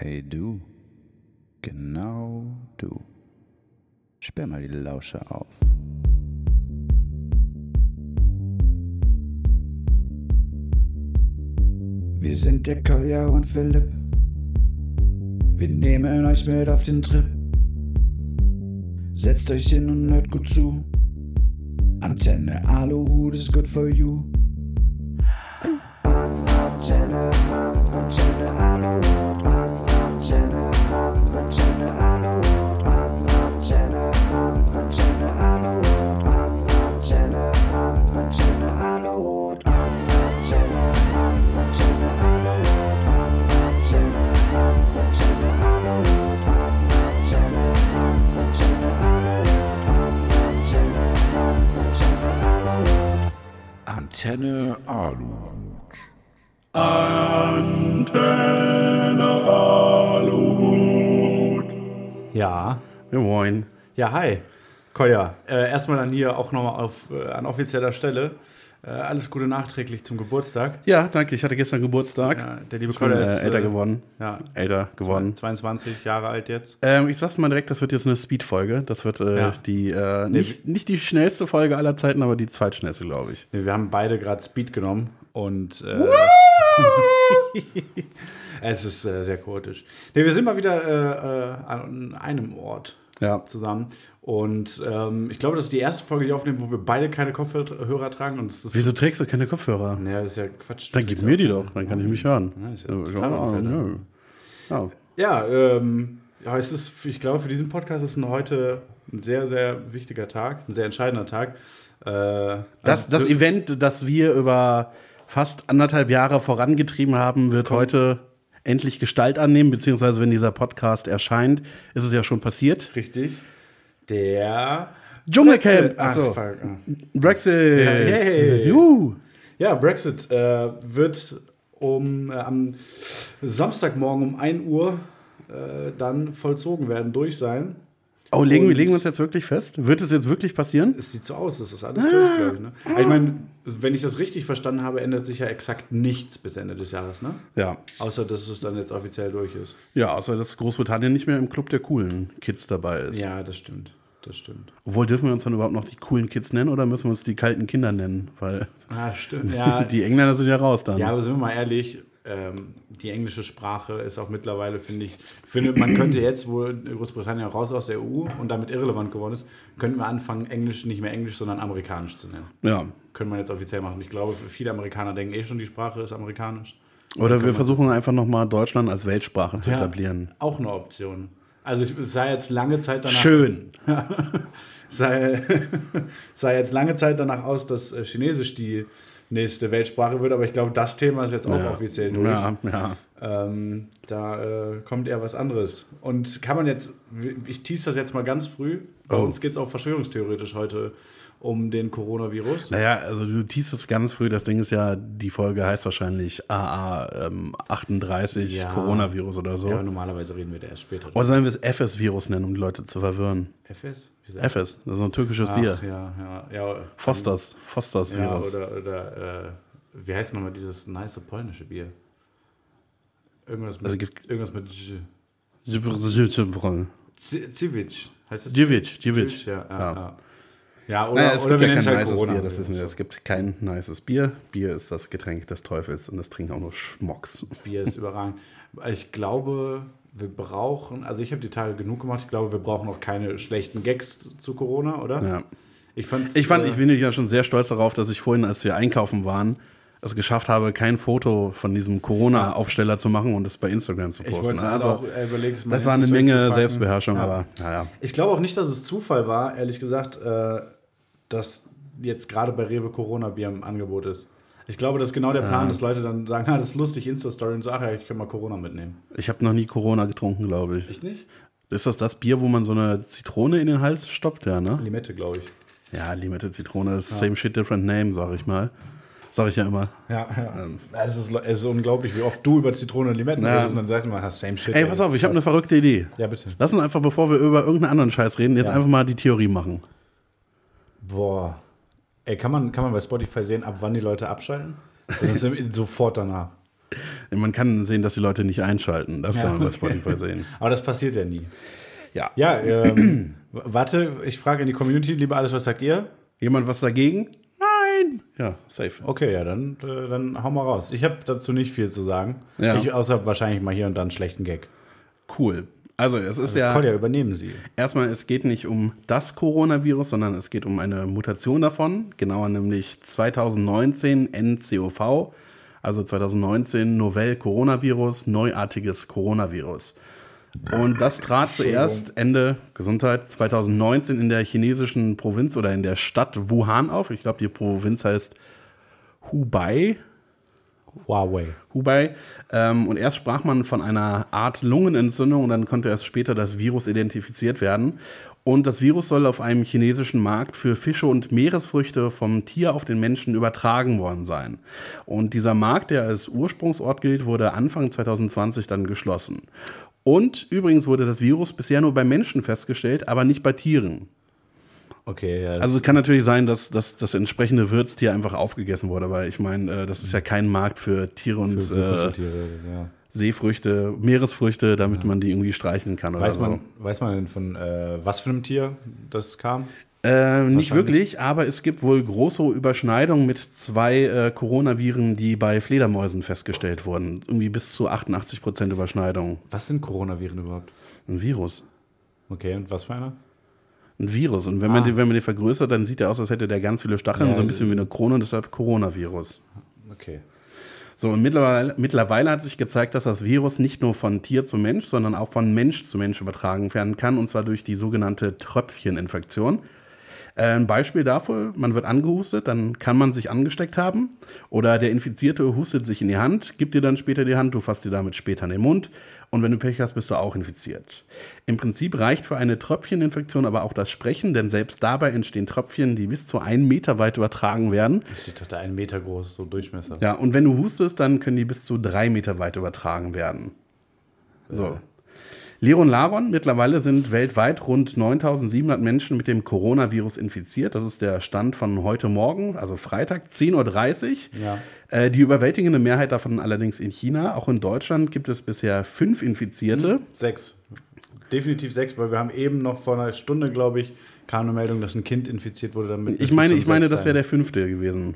Hey du, genau du. Sperr mal die Lausche auf. Wir sind der Kolja und Philipp. Wir nehmen euch mit auf den Trip. Setzt euch hin und hört gut zu. Antenne Aluhut ist good for you. Antenne, Antenne Antenne, Antenne Aluhut. Ja. Ja, moin. Ja, hi. Kolja, äh, erstmal dann hier auch nochmal auf, äh, an offizieller Stelle. Äh, alles Gute nachträglich zum Geburtstag. Ja, danke. Ich hatte gestern Geburtstag. Ja, der liebe Kolja äh, ist älter äh, geworden. Ja, Älter geworden. 22 Jahre alt jetzt. Ähm, ich sag's mal direkt, das wird jetzt eine Speed-Folge. Das wird äh, Ja. die äh, nicht, nicht die schnellste Folge aller Zeiten, aber die zweitschnellste, glaube ich. Nee, Wir haben beide gerade Speed genommen und äh, es ist sehr chaotisch. Nee, wir sind mal wieder an einem Ort Ja. zusammen. Und ähm, ich glaube, das ist die erste Folge, die wir aufnehmen, wo wir beide keine Kopfhörer tragen. Und Wieso trägst du keine Kopfhörer? naja, das ist ja Quatsch. Dann gib mir die doch, dann kann ich mich hören. Ja, ist ja total ja, ja. Ähm, ja, es ist, ich glaube, für diesen Podcast ist ein heute ein sehr, sehr wichtiger Tag, ein sehr entscheidender Tag. Äh, Das, also das zu- Event, das wir über fast anderthalb Jahre vorangetrieben haben, wird heute endlich Gestalt annehmen, beziehungsweise wenn dieser Podcast erscheint, ist es ja schon passiert. richtig. Der Dschungelcamp. Ach, Achso. ah. Brexit. Hey. Juhu. Ja, Brexit äh, wird um, äh, am Samstagmorgen um 1 Uhr äh, dann vollzogen werden, durch sein. Oh, legen, Und- legen wir uns jetzt wirklich fest? Wird es jetzt wirklich passieren? Es sieht so aus, es ist alles durch, glaube ich. Ne? Aber ich meine, wenn ich das richtig verstanden habe, ändert sich ja exakt nichts bis Ende des Jahres, ne? Ja. Außer, dass es dann jetzt offiziell durch ist. Ja, außer dass Großbritannien nicht mehr im Club der coolen Kids dabei ist. Ja, das stimmt. Das stimmt. Obwohl, dürfen wir uns dann überhaupt noch die coolen Kids nennen oder müssen wir uns die kalten Kinder nennen? Weil Ah, stimmt. Ja, die Engländer sind ja raus dann. ja aber sind wir mal ehrlich, ähm, die englische Sprache ist auch mittlerweile, finde ich, finde, man könnte jetzt, wo Großbritannien raus aus der EU und damit irrelevant geworden ist, könnten wir anfangen, Englisch nicht mehr Englisch, sondern amerikanisch zu nennen. ja. Können wir jetzt offiziell machen. Ich glaube, viele Amerikaner denken eh schon, die Sprache ist amerikanisch. Oder wir versuchen einfach nochmal Deutschland als Weltsprache zu Ja, etablieren. Auch eine Option. Also ich, es sah jetzt lange Zeit danach Schön. sei, sei jetzt lange Zeit danach aus, dass äh, Chinesisch die nächste Weltsprache wird, aber ich glaube, das Thema ist jetzt auch Ja. offiziell durch. Ja, ja. Ähm, da äh, kommt eher was anderes. Und kann man jetzt, ich tease das jetzt mal ganz früh, bei Oh. uns geht es auch verschwörungstheoretisch heute um den Coronavirus. Naja, also du teast es ganz früh. Das Ding ist ja, die Folge heißt wahrscheinlich AA ähm, 38 Ja. Coronavirus oder so. Ja, normalerweise reden wir da erst später. Oder sollen wir es FS-Virus nennen, um die Leute zu verwirren? FS? FS, das ist so ein türkisches Ach, Bier. Ja, ja, ja. Fosters, Fosters Ja, Virus. oder, oder äh, wie heißt nochmal dieses nice polnische Bier? Irgendwas mit, Also gibt- irgendwas mit Dziewicz, Zivic. Heißt das Dziewicz. Zivic? Ja, ja, Ja. Ja. oder, Naja, es oder gibt wir ja kein halt nices Corona. Bier, das wissen wir. Es gibt kein nices Bier. Bier ist das Getränk des Teufels und das trinken auch nur Schmocks. Bier ist überragend. Ich glaube, wir brauchen, also ich habe die Tage genug gemacht, ich glaube, wir brauchen auch keine schlechten Gags zu Corona, oder? Ja. Ich, fand's, Ich fand, äh, ich bin ja schon sehr stolz darauf, dass ich vorhin, als wir einkaufen waren, es geschafft habe, kein Foto von diesem Corona-Aufsteller zu machen und es bei Instagram zu ich posten. wollte Also, auch äh, überlegt, das war eine Menge. Selbstbeherrschung, Ja. aber naja. Ich glaube auch nicht, dass es Zufall war, ehrlich gesagt, äh, dass jetzt gerade bei Rewe Corona-Bier im Angebot ist. Ich glaube, das ist genau der Plan, dass Leute dann sagen, ah, das ist lustig, Insta-Story und so, ach ja, ich kann mal Corona mitnehmen. Ich habe noch nie Corona getrunken, glaube ich. Echt nicht? Ist das das Bier, wo man so eine Zitrone in den Hals stopft? Ja, ne? Limette, glaube ich. Ja, Limette Zitrone ist same shit, different name, sag ich mal. Sag ich ja immer. Ja, ja. Es, ist, es ist unglaublich, wie oft du über Zitrone und Limetten Ja. redest und dann sagst du mal, same shit. Ey, pass auf, ich habe eine eine verrückte Idee. Ja, bitte. Lass uns einfach, bevor wir über irgendeinen anderen Scheiß reden, jetzt Ja. einfach mal die Theorie machen. Boah. Ey, kann man, kann man bei Spotify sehen, ab wann die Leute abschalten? Sofort danach. Man kann sehen, dass die Leute nicht einschalten. Das kann Ja, man bei okay. Spotify sehen. Aber das passiert ja nie. Ja. Ja, ähm, warte, ich frage in die Community, lieber alles, was sagt ihr? Jemand was dagegen? Nein. Ja, safe. Okay, ja, dann, äh, dann hau mal raus. Ich habe dazu nicht viel zu sagen. Ja. Ich, außer wahrscheinlich mal hier und da einen schlechten Gag. Cool. Also es ist ja Kolja, übernehmen Sie. erstmal, es geht nicht um das Coronavirus, sondern es geht um eine Mutation davon, genauer nämlich 2019 NCOV, also 2019 Novell Coronavirus, neuartiges Coronavirus. Und das trat zuerst Ende Gesundheit 2019 in der chinesischen Provinz oder in der Stadt Wuhan auf. Ich glaube, die Provinz heißt Hubei. Huawei. Hubei. Ähm, und erst sprach man von einer Art Lungenentzündung und dann konnte erst später das Virus identifiziert werden. Und das Virus soll auf einem chinesischen Markt für Fische und Meeresfrüchte vom Tier auf den Menschen übertragen worden sein. Und dieser Markt, der als Ursprungsort gilt, wurde Anfang 2020 dann geschlossen. Und übrigens wurde das Virus bisher nur bei Menschen festgestellt, aber nicht bei Tieren. Okay, ja. Also es kann natürlich sein, dass, dass das entsprechende Wirtstier einfach aufgegessen wurde, weil ich meine, äh, das ist ja kein Markt für Tiere und für, äh, Kuscheltiere, ja. Seefrüchte, Meeresfrüchte, damit man die irgendwie streicheln kann. Weiß so. man, weiß man denn von äh, was für einem Tier das kam? Äh, nicht wirklich, aber es gibt wohl große Überschneidungen mit zwei äh, Coronaviren, die bei Fledermäusen festgestellt wurden. Irgendwie bis zu 88 Prozent Überschneidung. Was sind Coronaviren überhaupt? Ein Virus. Okay, und was für einer? Ein Virus. Und wenn man, Ah. den, wenn man den vergrößert, dann sieht er aus, als hätte der ganz viele Stacheln, Ja, so ein bisschen wie eine Krone und deshalb Coronavirus. Okay. So, und mittlerweile, mittlerweile hat sich gezeigt, dass das Virus nicht nur von Tier zu Mensch, sondern auch von Mensch zu Mensch übertragen werden kann, und zwar durch die sogenannte Tröpfcheninfektion. Äh, Ein Beispiel dafür, man wird angehustet, dann kann man sich angesteckt haben oder der Infizierte hustet sich in die Hand, gibt dir dann später die Hand, du fasst dir damit später in den Mund und wenn du Pech hast, bist du auch infiziert. Im Prinzip reicht für eine Tröpfcheninfektion aber auch das Sprechen, denn selbst dabei entstehen Tröpfchen, die bis zu einen Meter weit übertragen werden. Ich dachte, ein Meter groß, so Durchmesser. Ja, und wenn du hustest, dann können die bis zu drei Meter weit übertragen werden. So. Liron Laron, mittlerweile sind weltweit rund 9700 Menschen mit dem Coronavirus infiziert. Das ist der Stand von heute Morgen, also Freitag, 10.30 Uhr. Ja. Äh, die überwältigende Mehrheit davon allerdings in China. Auch in Deutschland gibt es bisher fünf Infizierte. Sechs. Definitiv sechs, weil wir haben eben noch vor einer Stunde, glaube ich, kam eine Meldung, dass ein Kind infiziert wurde. Damit Ich meine, ich meine, das wäre der fünfte gewesen.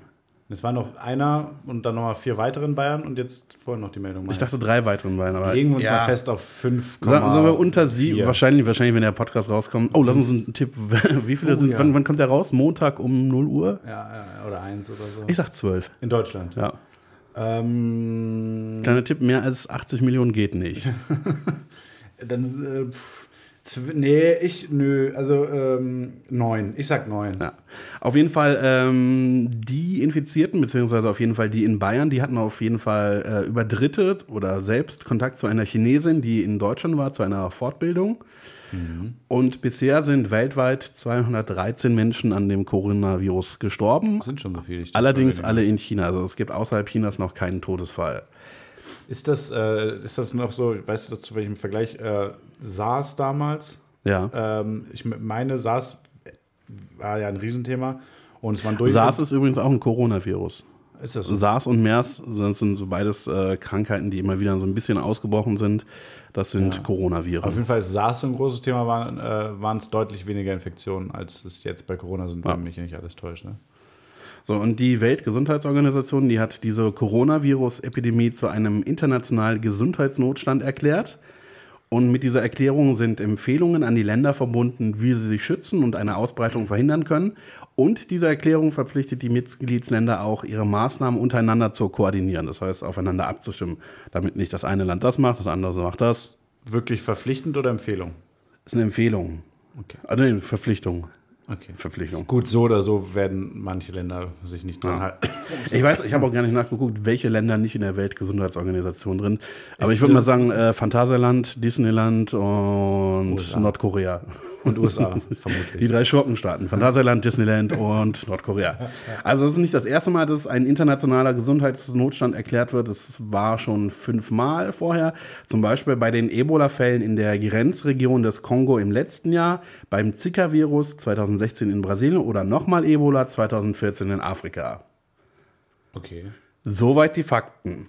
Es war noch einer und dann nochmal vier weitere in Bayern und jetzt vorhin noch die Meldung. Ich dachte drei weiteren waren, aber Legen wir uns ja. mal fest auf fünf. Sagen wir unter sieben, wahrscheinlich, wahrscheinlich, wenn der Podcast rauskommt. Oh, lass uns einen Tipp. Wie viele Oh, sind, ja. wann, wann kommt der raus? Montag um 0 Uhr? Ja, oder eins oder so. Ich sag zwölf. in Deutschland. Ja. Ähm, Kleiner Tipp, mehr als 80 Millionen geht nicht. dann, äh, pff, nee, ich, nö, also ähm, neun. Ich sag neun. Ja. Auf jeden Fall, ähm, die Infizierten, beziehungsweise auf jeden Fall die in Bayern, die hatten auf jeden Fall äh, über Dritte oder selbst Kontakt zu einer Chinesin, die in Deutschland war, zu einer Fortbildung. Und bisher sind weltweit 213 Menschen an dem Coronavirus gestorben. Das sind schon so viele. Allerdings alle in China. Also es gibt außerhalb Chinas noch keinen Todesfall. Ist das, äh, ist das noch so, weißt du das zu welchem Vergleich? Äh, SARS damals? Ja. Ähm, ich meine, SARS war ja ein Riesenthema. Und es waren durch. SARS ist übrigens auch ein Coronavirus. ist das so? SARS und MERS sind, sind so beides äh, Krankheiten, die immer wieder so ein bisschen ausgebrochen sind. Das sind Ja. Coronaviren. Auf jeden Fall ist SARS ein großes Thema, waren äh, es deutlich weniger Infektionen, als es jetzt bei Corona sind, Ja. wenn mich nicht alles täuscht. Ne? So, und die Weltgesundheitsorganisation, die hat diese Coronavirus-Epidemie zu einem internationalen Gesundheitsnotstand erklärt. Und mit dieser Erklärung sind Empfehlungen an die Länder verbunden, wie sie sich schützen und eine Ausbreitung verhindern können. Und diese Erklärung verpflichtet die Mitgliedsländer auch, ihre Maßnahmen untereinander zu koordinieren. Das heißt, aufeinander abzustimmen, damit nicht das eine Land das macht, das andere macht das. Wirklich verpflichtend oder Empfehlung? Das ist eine Empfehlung. Okay. Also eine Verpflichtung. Okay. Verpflichtung. Gut, so oder so werden manche Länder sich nicht dran Ja. halten. Ich weiß, ich habe auch gar nicht nachgeguckt, welche Länder nicht in der Weltgesundheitsorganisation drin. Aber ich würde Das mal sagen, äh, Phantasialand, Disneyland und USA. Nordkorea. Und USA, Die vermutlich. drei Schurkenstaaten. Phantasialand, Disneyland und Nordkorea. Also es ist nicht das erste Mal, dass ein internationaler Gesundheitsnotstand erklärt wird. Es war schon fünfmal vorher. Zum Beispiel bei den Ebola-Fällen in der Grenzregion des Kongo im letzten Jahr, beim Zika-Virus 2016 in Brasilien oder nochmal Ebola 2014 in Afrika. Okay. Soweit die Fakten.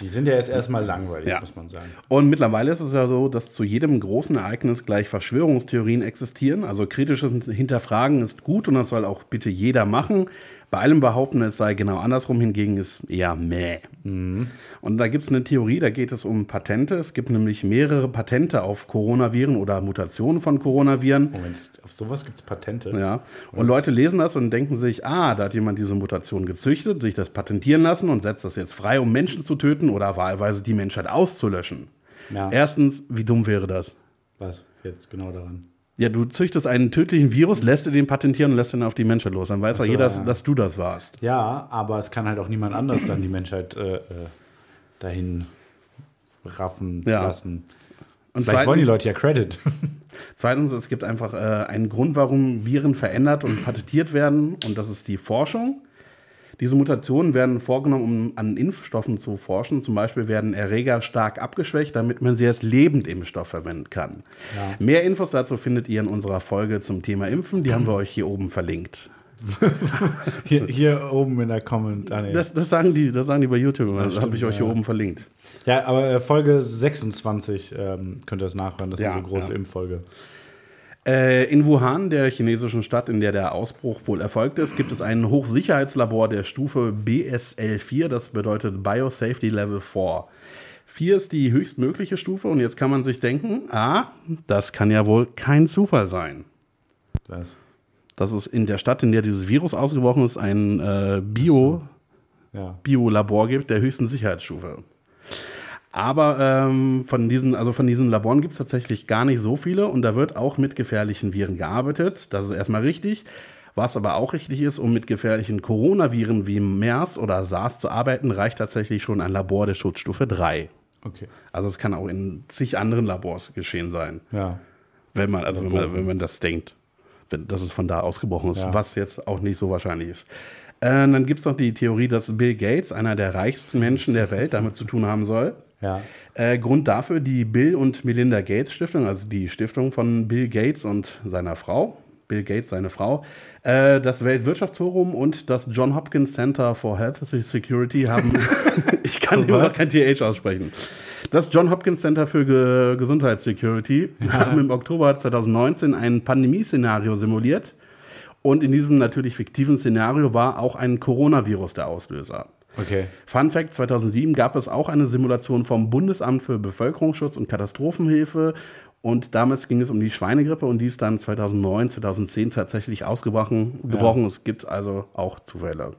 Die sind ja jetzt erstmal langweilig, Ja. muss man sagen. Und mittlerweile ist es ja so, dass zu jedem großen Ereignis gleich Verschwörungstheorien existieren. Also kritisches Hinterfragen ist gut und das soll auch bitte jeder machen. Bei allem behaupten, es sei genau andersrum hingegen, ist eher meh. Und da gibt es eine Theorie, da geht es um Patente. Es gibt nämlich mehrere Patente auf Coronaviren oder Mutationen von Coronaviren. Moment, auf sowas gibt es Patente. Ja. Und Leute lesen das und denken sich, ah, da hat jemand diese Mutation gezüchtet, sich das patentieren lassen und setzt das jetzt frei, um Menschen zu töten oder wahlweise die Menschheit auszulöschen. Ja. Erstens, wie dumm wäre das? Was jetzt genau daran? Ja, du züchtest einen tödlichen Virus, lässt den patentieren und lässt den auf die Menschheit los. Dann weiß auch jeder, ja. dass du das warst. Ja, aber es kann halt auch niemand anders dann die Menschheit äh, äh, dahin raffen Ja. lassen. Und Vielleicht wollen die zweitens, Leute ja Credit. zweitens, es gibt einfach äh, einen Grund, warum Viren verändert und patentiert werden, und das ist die Forschung. Diese Mutationen werden vorgenommen, um an Impfstoffen zu forschen. Zum Beispiel werden Erreger stark abgeschwächt, damit man sie als Lebendimpfstoff verwenden kann. Ja. Mehr Infos dazu findet ihr in unserer Folge zum Thema Impfen. Die haben wir euch hier oben verlinkt. Hier, hier oben in der Comment. Ah, nee. Das, das, sagen, die, das sagen die bei YouTube. immer. Das habe ich euch hier ja. oben verlinkt. ja, aber äh, Folge 26 ähm, könnt ihr das nachhören. Das ist Ja, unsere große ja. Impffolge. Äh, in Wuhan, der chinesischen Stadt, in der der Ausbruch wohl erfolgt ist, gibt es ein Hochsicherheitslabor der Stufe BSL4, das bedeutet Biosafety Level 4. 4 ist die höchstmögliche Stufe und jetzt kann man sich denken, ah, das kann ja wohl kein Zufall sein. Das. Das ist in der Stadt, in der dieses Virus ausgebrochen ist, ein äh, Bio, Ja. Biolabor gibt der höchsten Sicherheitsstufe. Aber ähm, von diesen, also von diesen Laboren gibt es tatsächlich gar nicht so viele und da wird auch mit gefährlichen Viren gearbeitet. Das ist erstmal richtig. Was aber auch richtig ist, um mit gefährlichen Coronaviren wie MERS oder SARS zu arbeiten, reicht tatsächlich schon ein Labor der Schutzstufe 3. Okay. Also es kann auch in zig anderen Labors geschehen sein, Ja. wenn man, also wenn man, wenn man das denkt, wenn, dass es von da ausgebrochen ist, Ja. was jetzt auch nicht so wahrscheinlich ist. Äh, dann gibt es noch die Theorie, dass Bill Gates, einer der reichsten Menschen der Welt, damit zu tun haben soll. Ja. Äh, Grund dafür die Bill und Melinda Gates Stiftung, also die Stiftung von Bill Gates und seiner Frau. Bill Gates, seine Frau. Äh, das Weltwirtschaftsforum und das John Hopkins Center for Health Security haben. ich kann immer kein TH aussprechen. Das John Hopkins Center für Ge Gesundheitssecurity haben im Oktober 2019 ein Pandemieszenario simuliert. Und in diesem natürlich fiktiven Szenario war auch ein Coronavirus der Auslöser. Okay. Fun Fact: 2007 gab es auch eine Simulation vom Bundesamt für Bevölkerungsschutz und Katastrophenhilfe. Und damals ging es um die Schweinegrippe und die ist dann 2009, 2010 tatsächlich ausgebrochen. Gebrochen. Es gibt also auch Zufälle.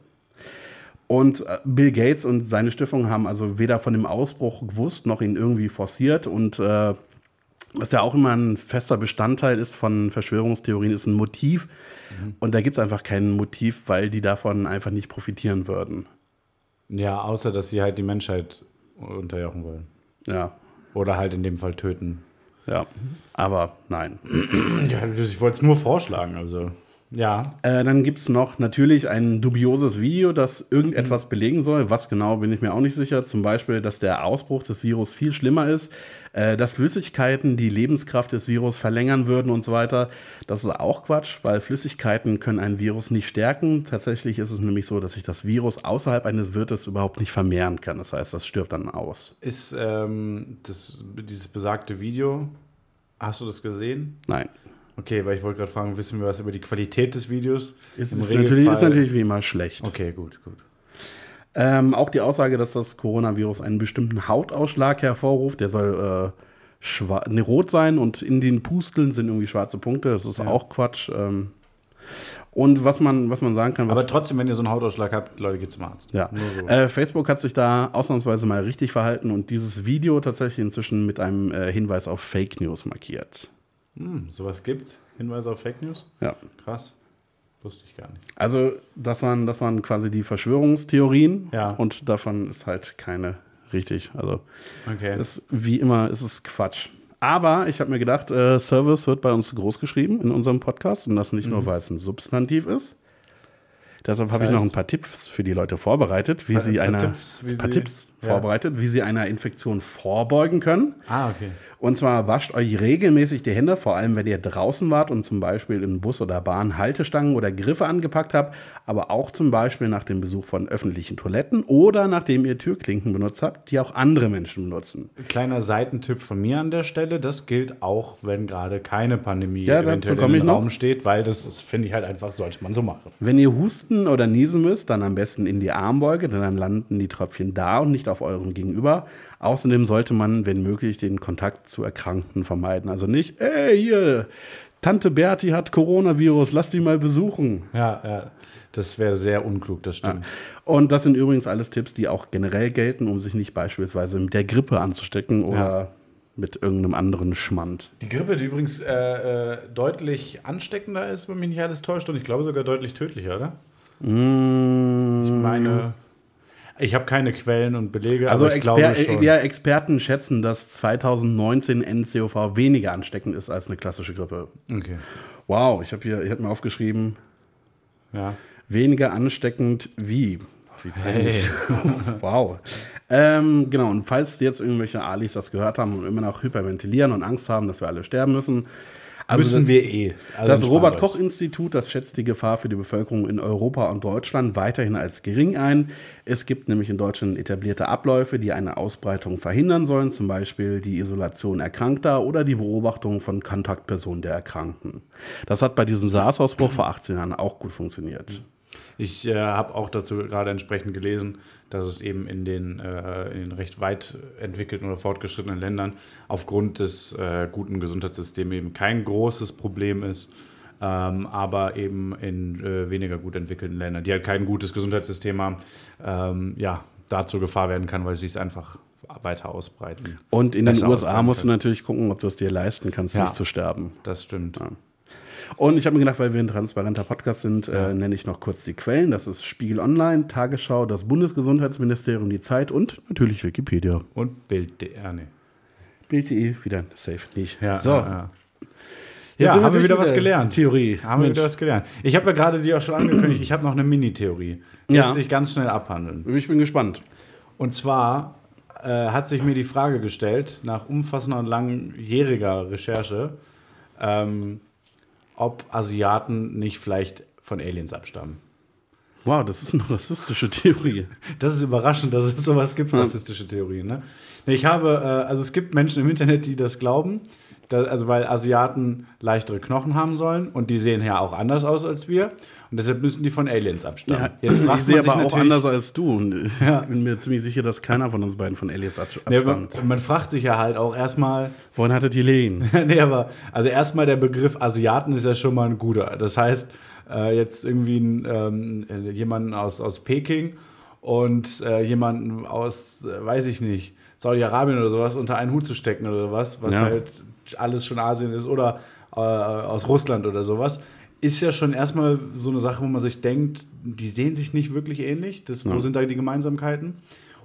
Und äh, Bill Gates und seine Stiftung haben also weder von dem Ausbruch gewusst noch ihn irgendwie forciert. Und äh, was ja auch immer ein fester Bestandteil ist von Verschwörungstheorien, ist ein Motiv. Und da gibt es einfach kein Motiv, weil die davon einfach nicht profitieren würden. Ja, außer dass sie halt die Menschheit unterjochen wollen. Ja, Oder halt in dem Fall töten. ja. Aber nein. Ja, ich wollte es nur vorschlagen, also. Ja. Äh, dann gibt es noch natürlich ein dubioses Video, das irgendetwas belegen soll. Was genau, bin ich mir auch nicht sicher. Zum Beispiel, dass der Ausbruch des Virus viel schlimmer ist, äh, dass Flüssigkeiten die Lebenskraft des Virus verlängern würden und so weiter. Das ist auch Quatsch, weil Flüssigkeiten können ein Virus nicht stärken. Tatsächlich ist es nämlich so, dass sich das Virus außerhalb eines Wirtes überhaupt nicht vermehren kann. Das heißt, das stirbt dann aus. Ist ähm, das, dieses besagte Video, hast du das gesehen? Nein. Okay, weil ich wollte gerade fragen, wissen wir was über die Qualität des Videos? Ist, Im ist, natürlich, ist natürlich wie immer schlecht. Okay, gut, gut. Ähm, auch die Aussage, dass das Coronavirus einen bestimmten Hautausschlag hervorruft, der soll äh, ne, rot sein und in den Pusteln sind irgendwie schwarze Punkte. Das ist Ja. auch Quatsch. Ähm, und was man, was man sagen kann, was Aber trotzdem, wenn ihr so einen Hautausschlag habt, Leute, geht zum Arzt. ja. Nur so. Äh, Facebook hat sich da ausnahmsweise mal richtig verhalten und dieses Video tatsächlich inzwischen mit einem äh, Hinweis auf Fake News markiert. Hm, sowas gibt's? Hinweise auf Fake News? Ja. Krass. Wusste ich gar nicht. Also, das waren, das waren quasi die Verschwörungstheorien Ja. und davon ist halt keine richtig. Also, Okay. Das, wie immer ist es Quatsch. Aber ich habe mir gedacht, äh, Service wird bei uns groß geschrieben in unserem Podcast und das nicht Mhm. nur, weil es ein Substantiv ist. Deshalb habe ich noch ein paar Tipps für die Leute vorbereitet, wie Paar- sie einer Tipps, wie paar sie- Tipps, Ja. vorbereitet, wie Sie einer Infektion vorbeugen können. Ah, okay. Und zwar wascht euch regelmäßig die Hände, vor allem wenn ihr draußen wart und zum Beispiel im Bus oder Bahn Haltestangen oder Griffe angepackt habt, aber auch zum Beispiel nach dem Besuch von öffentlichen Toiletten oder nachdem ihr Türklinken benutzt habt, die auch andere Menschen benutzen. Kleiner Seitentipp von mir an der Stelle, das gilt auch, wenn gerade keine Pandemie Ja, eventuell im noch. Raum steht, weil das finde ich halt einfach, sollte man so machen. Wenn ihr husten oder niesen müsst, dann am besten in die Armbeuge, denn dann landen die Tröpfchen da und nicht auf eurem Gegenüber. Außerdem sollte man, wenn möglich, den Kontakt zu Erkrankten vermeiden. Also nicht, ey, hier, Tante Berti hat Coronavirus, lass die mal besuchen. Ja, ja. Das wäre sehr unklug, das stimmt. Und das sind übrigens alles Tipps, die auch generell gelten, um sich nicht beispielsweise mit der Grippe anzustecken oder Ja. mit irgendeinem anderen Schmand. Die Grippe, die übrigens äh, äh, deutlich ansteckender ist, wenn mich nicht alles täuscht, und ich glaube sogar deutlich tödlicher, oder? Mm, Ich meine, ich habe keine Quellen und Belege, Also Exper ja, Experten schätzen, dass 2019 NCOV weniger ansteckend ist als eine klassische Grippe. Okay, Wow, ich habe hier, ich habe mir aufgeschrieben, ja. weniger ansteckend wie. Wie peinlich. wow. Ähm, genau, und falls jetzt irgendwelche Alis das gehört haben und immer noch hyperventilieren und Angst haben, dass wir alle sterben müssen. Also Müssen das, wir eh. Also das Robert-Koch-Institut, das schätzt die Gefahr für die Bevölkerung in Europa und Deutschland weiterhin als gering ein. Es gibt nämlich in Deutschland etablierte Abläufe, die eine Ausbreitung verhindern sollen, zum Beispiel die Isolation Erkrankter oder die Beobachtung von Kontaktpersonen der Erkrankten. Das hat bei diesem SARS-Ausbruch vor 18 Jahren auch gut funktioniert. Ich äh, habe auch dazu gerade entsprechend gelesen, dass es eben in den, äh, in den recht weit entwickelten oder fortgeschrittenen Ländern aufgrund des äh, guten Gesundheitssystems eben kein großes Problem ist, ähm, aber eben in äh, weniger gut entwickelten Ländern, die halt kein gutes Gesundheitssystem haben, ähm, ja, dazu Gefahr werden kann, weil sie es einfach weiter ausbreiten. Und in den USA musst du natürlich gucken, ob du es dir leisten kannst, Ja. nicht zu sterben. Das stimmt. Und ich habe mir gedacht, weil wir ein transparenter Podcast sind, äh, nenne ich noch kurz die Quellen. Das ist Spiegel Online, Tagesschau, das Bundesgesundheitsministerium, die Zeit und natürlich Wikipedia. Und Bild.de, nee. Bild.de, wieder safe nicht. Ja, so, ja, ja. Haben wir wieder was gelernt. Theorie. Haben wir Mensch, wieder was gelernt. Ich habe ja gerade dir auch schon angekündigt, ich habe noch eine Mini-Theorie. Ja. Lässt sich ganz schnell abhandeln. ich bin gespannt. Und zwar äh, hat sich mir die Frage gestellt, nach umfassender und langjähriger Recherche, ähm, ob Asiaten nicht vielleicht von Aliens abstammen. Wow, das ist eine rassistische Theorie. Das ist überraschend, dass es sowas gibt, rassistische Theorien. Ne? Ich habe, äh, also es gibt Menschen im Internet, die das glauben, da, also weil Asiaten leichtere Knochen haben sollen und die sehen ja auch anders aus als wir und deshalb müssen die von Aliens abstammen. Ja, Jetzt fragt ich sehe aber auch anders als du. Und ich Ja. bin mir ziemlich sicher, dass keiner von uns beiden von Aliens abs- Nee, man, abstammt. man fragt sich ja halt auch erstmal, Wohin hattet ihr Lehen? nee, aber also erstmal der Begriff Asiaten ist ja schon mal ein guter. Das heißt, äh, jetzt irgendwie ein, ähm, äh, jemanden aus, aus Peking und äh, jemanden aus, äh, weiß ich nicht, Saudi-Arabien oder sowas unter einen Hut zu stecken oder sowas, was Ja. halt alles schon Asien ist oder äh, aus Russland oder sowas. Ist ja schon erstmal so eine Sache, wo man sich denkt, die sehen sich nicht wirklich ähnlich. Das, Wo Ja. sind da die Gemeinsamkeiten?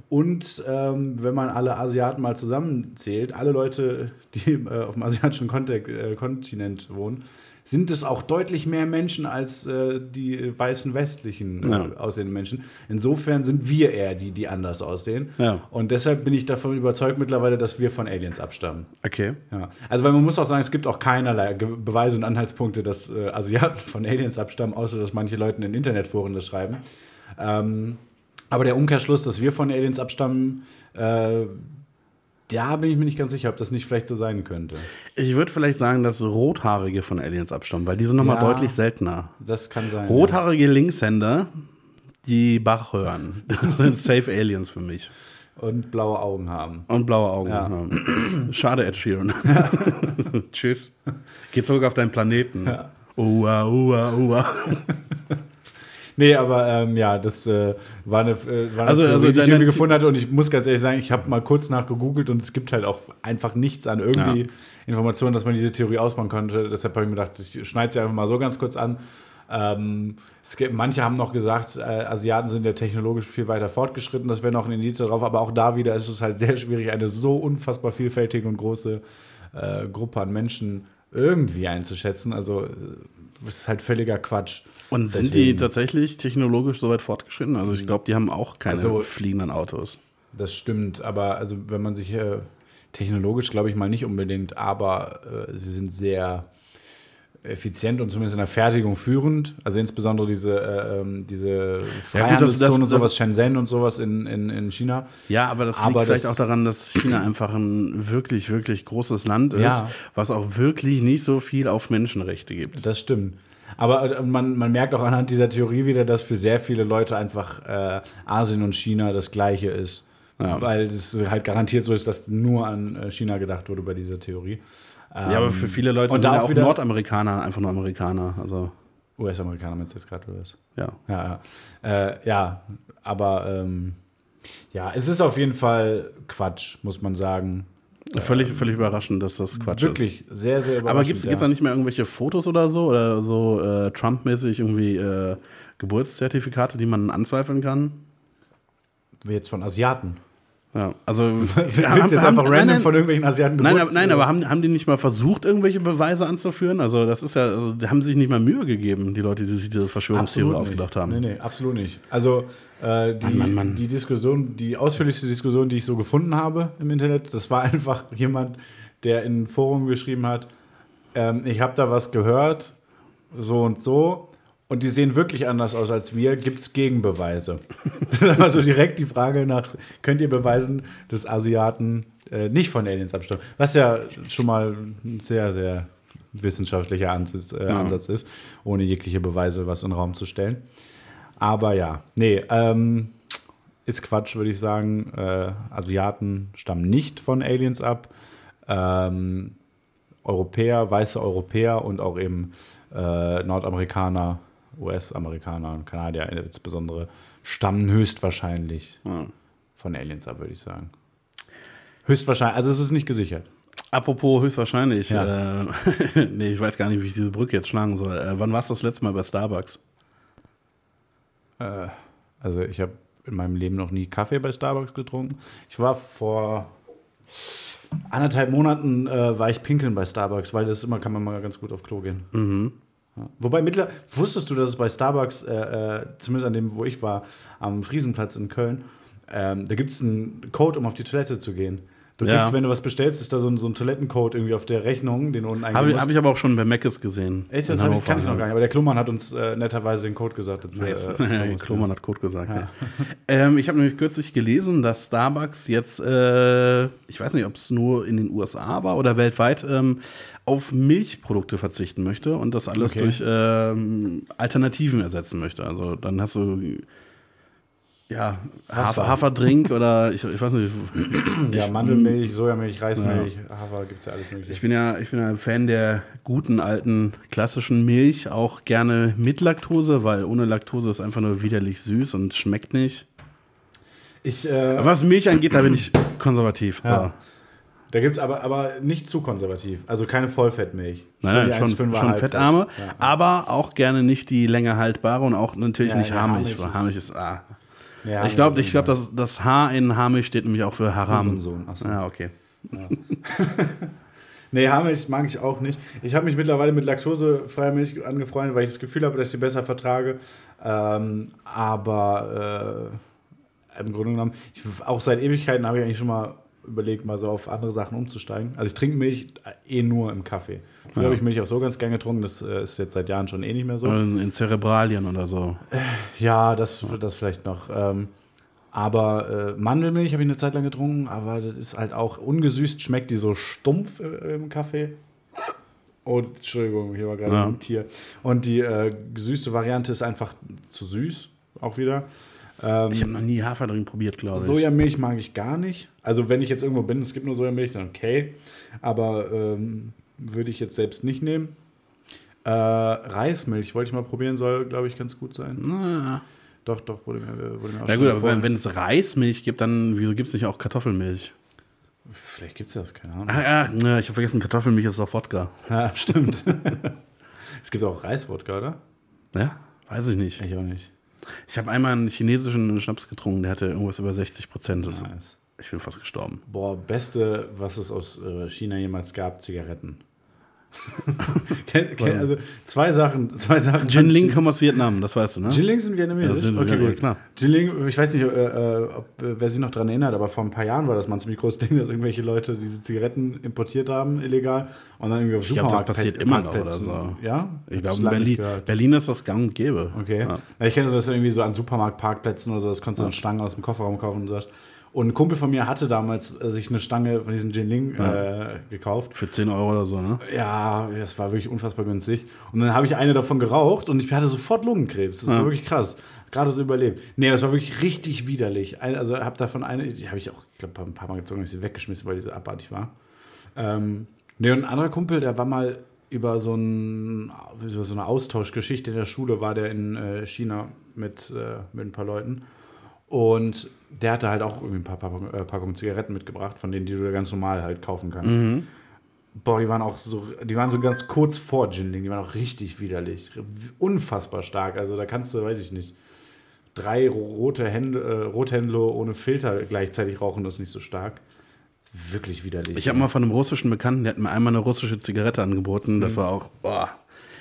Und ähm, wenn man alle Asiaten mal zusammenzählt, alle Leute, die äh, auf dem asiatischen äh, Kontinent wohnen, sind es auch deutlich mehr Menschen als äh, die weißen westlichen äh, Ja. aussehenden Menschen. Insofern sind wir eher die, die anders aussehen. Ja. Und deshalb bin ich davon überzeugt mittlerweile, dass wir von Aliens abstammen. Okay. Ja. Also, weil man muss auch sagen, es gibt auch keinerlei Beweise und Anhaltspunkte, dass äh, Asiaten von Aliens abstammen, außer dass manche Leute in Internetforen das schreiben. Ähm, aber der Umkehrschluss, dass wir von Aliens abstammen, äh, da bin ich mir nicht ganz sicher, ob das nicht vielleicht so sein könnte. Ich würde vielleicht sagen, dass Rothaarige von Aliens abstammen, weil die sind nochmal Ja. deutlich seltener. Das kann sein. Rothaarige Linkshänder, die Bach hören. Das sind safe Aliens für mich. Ja. Und blaue Augen haben. Und blaue Augen. Ja. Ja. Schade, Ed Sheeran. Tschüss. Geh zurück auf deinen Planeten. Ja. Ua, ua, ua. Nee, aber ähm, ja, das äh, war eine, äh, war eine Also- Theorie, also die ich irgendwie gefunden hatte. Und ich muss ganz ehrlich sagen, ich habe mal kurz nachgegoogelt und es gibt halt auch einfach nichts an irgendwie Ja. Informationen, dass man diese Theorie ausbauen konnte. Deshalb habe ich mir gedacht, ich schneide sie einfach mal so ganz kurz an. Ähm, es gibt, manche haben noch gesagt, äh, Asiaten sind ja technologisch viel weiter fortgeschritten. Das wäre noch ein Indiz darauf. Aber auch da wieder ist es halt sehr schwierig, eine so unfassbar vielfältige und große äh, Gruppe an Menschen irgendwie einzuschätzen. Also, äh, das ist halt völliger Quatsch. Und sind Deswegen- die tatsächlich technologisch so weit fortgeschritten? Also ich glaube, die haben auch keine Also- fliegenden Autos. das stimmt. Aber also wenn man sich äh, technologisch, glaube ich mal nicht unbedingt, aber äh, sie sind sehr effizient und zumindest in der Fertigung führend. Also insbesondere diese, äh, ähm, diese Freihandelszone und sowas, Shenzhen und sowas in, in, in China. Ja, aber das aber liegt vielleicht auch daran, dass China einfach ein wirklich, wirklich großes Land ist, ja. was auch wirklich nicht so viel auf Menschenrechte gibt. Das stimmt. Aber äh, man, man merkt auch anhand dieser Theorie wieder, dass für sehr viele Leute einfach äh, Asien und China das Gleiche ist. Ja. Weil es halt garantiert so ist, dass nur an äh, China gedacht wurde bei dieser Theorie. Ja, aber für ähm, viele Leute sind ja auch Nordamerikaner einfach nur Amerikaner. Also US-Amerikaner meinst du jetzt gerade, oder was? Ja. Ja, ja. Äh, ja aber ähm, ja, es ist auf jeden Fall Quatsch, muss man sagen. Völlig, völlig überraschend, dass das Quatsch Wirklich, ist. sehr, sehr überraschend. Aber gibt es ja. da nicht mehr irgendwelche Fotos oder so? Oder so äh, Trump-mäßig irgendwie äh, Geburtszertifikate, die man anzweifeln kann? Wie jetzt von Asiaten. Ja, also willst du jetzt einfach random nein, von irgendwelchen Asiaten Nein, aber, nein, aber haben, haben die nicht mal versucht, irgendwelche Beweise anzuführen? Also das ist ja, also die haben sich nicht mal Mühe gegeben, die Leute, die sich diese Verschwörungstheorie ausgedacht haben. Nee, nee, absolut nicht. Also äh, die, Mann, Mann, Mann. die Diskussion, die ausführlichste Diskussion, die ich so gefunden habe im Internet, das war einfach jemand, der in ein Forum geschrieben hat, ähm, ich habe da was gehört, so und so, und die sehen wirklich anders aus als wir. Gibt es Gegenbeweise? also direkt die Frage nach, könnt ihr beweisen, dass Asiaten äh, nicht von Aliens abstammen? Was ja schon mal ein sehr, sehr wissenschaftlicher Ansatz, äh, ja. Ansatz ist, ohne jegliche Beweise was in den Raum zu stellen. Aber ja, nee, ähm, ist Quatsch, würde ich sagen. Äh, Asiaten stammen nicht von Aliens ab. Ähm, Europäer, weiße Europäer und auch eben äh, Nordamerikaner US-Amerikaner und Kanadier insbesondere stammen höchstwahrscheinlich ja. von Aliens ab, würde ich sagen. Höchstwahrscheinlich, also es ist nicht gesichert. Apropos höchstwahrscheinlich, ja. äh, nee, ich weiß gar nicht, wie ich diese Brücke jetzt schlagen soll. Äh, wann warst du das letzte Mal bei Starbucks? Äh, also ich habe in meinem Leben noch nie Kaffee bei Starbucks getrunken. Ich war vor anderthalb Monaten äh, war ich pinkeln bei Starbucks, weil das immer kann man mal ganz gut auf Klo gehen. Mhm. Wobei mittlerweile, wusstest du, dass es bei Starbucks, äh, äh, zumindest an dem, wo ich war, am Friesenplatz in Köln, ähm, da gibt es einen Code, um auf die Toilette zu gehen. Du kriegst, ja. wenn du was bestellst, ist da so ein, so ein Toilettencode irgendwie auf der Rechnung, den du unten Habe hab ich aber auch schon bei Meckes gesehen. Echt? Das ich, kann ich noch gar nicht. Aber der Klumann hat uns äh, netterweise den Code gesagt. Nice. Äh, Klumann hat Code gesagt, ja. ja. ähm, ich habe nämlich kürzlich gelesen, dass Starbucks jetzt, äh, ich weiß nicht, ob es nur in den USA war oder weltweit, ähm, auf Milchprodukte verzichten möchte und das alles okay. durch ähm, Alternativen ersetzen möchte. Also dann hast du ja, Hafer, Haferdrink oder ich, ich weiß nicht. ja, Mandelmilch, Sojamilch, Reismilch, ja. Hafer, gibt es ja alles mögliche. Ich bin ja, ich bin ja ein Fan der guten, alten, klassischen Milch, auch gerne mit Laktose, weil ohne Laktose ist einfach nur widerlich süß und schmeckt nicht. Ich, äh, was Milch angeht, da bin ich konservativ. Ja. Da gibt es aber, aber nicht zu konservativ. Also keine Vollfettmilch. Nein, nein schon, schon fettarme, ja. aber auch gerne nicht die länger haltbare und auch natürlich nicht Haarmilch. Haarmilch ist, ah, ja, ich glaube, ich glaub, das, das H in Hamilch steht nämlich auch für Haram. Sohn. Achso. Ja, okay. Ja. nee, Haarmilch mag ich auch nicht. Ich habe mich mittlerweile mit laktosefreier Milch angefreundet, weil ich das Gefühl habe, dass ich sie besser vertrage. Ähm, aber äh, im Grunde genommen, ich, auch seit Ewigkeiten habe ich eigentlich schon mal überlegt, mal so auf andere Sachen umzusteigen. Also ich trinke Milch eh nur im Kaffee. Früher ja. habe ich Milch auch so ganz gern getrunken, das äh, ist jetzt seit Jahren schon eh nicht mehr so. In, in Zerebralien oder so. Äh, ja, das, das vielleicht noch. Ähm, aber äh, Mandelmilch habe ich eine Zeit lang getrunken, aber das ist halt auch ungesüßt, schmeckt die so stumpf äh, im Kaffee. Oh, Entschuldigung, hier war gerade ja. ein Tier. Und die äh, gesüßte Variante ist einfach zu süß, auch wieder. Ähm, ich habe noch nie Haferdrink probiert, glaube ich. Sojamilch mag ich gar nicht. Also wenn ich jetzt irgendwo bin, es gibt nur Sojamilch, dann okay. Aber ähm, würde ich jetzt selbst nicht nehmen. Äh, Reismilch wollte ich mal probieren, soll, glaube ich, ganz gut sein. Na. Doch, doch, wurde mir, wurde mir auch Na gut, aber wenn, wenn, es Reismilch gibt, dann wieso gibt es nicht auch Kartoffelmilch? Vielleicht gibt es das, keine Ahnung. Ach, ach ich habe vergessen, Kartoffelmilch ist auch Wodka. Ja, stimmt. es gibt auch Reiswodka, oder? Ja, weiß ich nicht. Ich auch nicht. Ich habe einmal einen chinesischen Schnaps getrunken, der hatte irgendwas über 60 Prozent. Nice. Ich bin fast gestorben. Boah, beste, was es aus äh, China jemals gab, Zigaretten. Also zwei Sachen. Zwei Sachen Jin fand ich- Ling kommt aus Vietnam, das weißt du, ne? Jinling sind vietnamesisch? Ja, okay, gut. klar. Jinling, ich weiß nicht, äh, äh, ob, äh, wer sich noch daran erinnert, aber vor ein paar Jahren war das mal ein ziemlich großes Ding, dass irgendwelche Leute diese Zigaretten importiert haben, illegal, und dann irgendwie auf Ich glaub, das passiert immer noch oder so. Ja? Ich glaube, in Berlin. Berlin ist das gang und gäbe. Okay. Ja. Ja. ich kenne so, dass irgendwie so an Supermarktparkplätzen oder so, das konntest du dann Stangen aus dem Kofferraum kaufen und so. Und ein Kumpel von mir hatte damals äh, sich eine Stange von diesem Jinling äh, gekauft. Für 10 Euro oder so, ne? Ja, das war wirklich unfassbar günstig. Und dann habe ich eine davon geraucht und ich hatte sofort Lungenkrebs. Das war wirklich krass. Gerade so überlebt. Nee, das war wirklich richtig widerlich. Also habe davon eine, die habe ich auch, ich glaube, ein paar Mal gezogen, habe ich sie weggeschmissen, weil die so abartig war. Ähm, nee, und ein anderer Kumpel, der war mal über so, ein, über so eine Austauschgeschichte in der Schule, war der in äh, China mit, äh, mit ein paar Leuten. Und der hatte halt auch irgendwie ein paar Packungen, äh, Packungen Zigaretten mitgebracht, von denen die du da ganz normal halt kaufen kannst. Boah, die waren auch so, die waren so ganz kurz vor Jinling, die waren auch richtig widerlich. Unfassbar stark. Also da kannst du, weiß ich nicht, drei rote Hände, äh, Rothändler ohne Filter gleichzeitig rauchen, das ist nicht so stark. Wirklich widerlich. Ich habe mal von einem russischen Bekannten, der hat mir einmal eine russische Zigarette angeboten. Mhm. Das war auch, boah,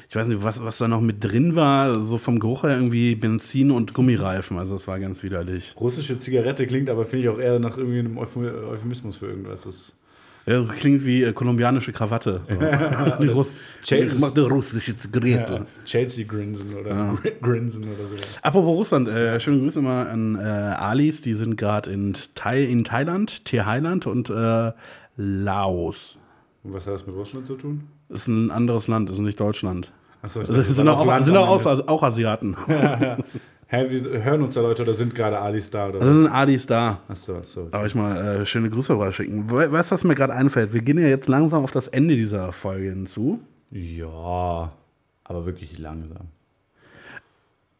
ich weiß nicht, was, was da noch mit drin war. So vom Geruch her irgendwie Benzin und Gummireifen. Also es war ganz widerlich. Russische Zigarette klingt aber, finde ich, auch eher nach irgendwie einem Euph- Euphemismus für irgendwas. Das Ja, das klingt wie äh, kolumbianische Krawatte. So. Die Russ Chase- ich mach eine russische Zigarette. ja, Chelsea Grinsen oder Gr- Grinsen oder sowas. Apropos Russland, äh, schöne Grüße mal an äh, Alis, die sind gerade in, Thai, in Thailand, Thailand und äh, Laos. Und was hat das mit Russland zu tun? Das ist ein anderes Land, das ist nicht Deutschland. Achso, Also, sind auch, Land sind auch, Ende. auch Asiaten. Hä, wir hören uns da Leute oder sind gerade Alis da? Oder Also sind Alis da. Achso, achso. Darf ich mal äh, schöne Grüße rüberschicken. We weißt du, was mir gerade einfällt? Wir gehen ja jetzt langsam auf das Ende dieser Folge hinzu. Ja, aber wirklich langsam.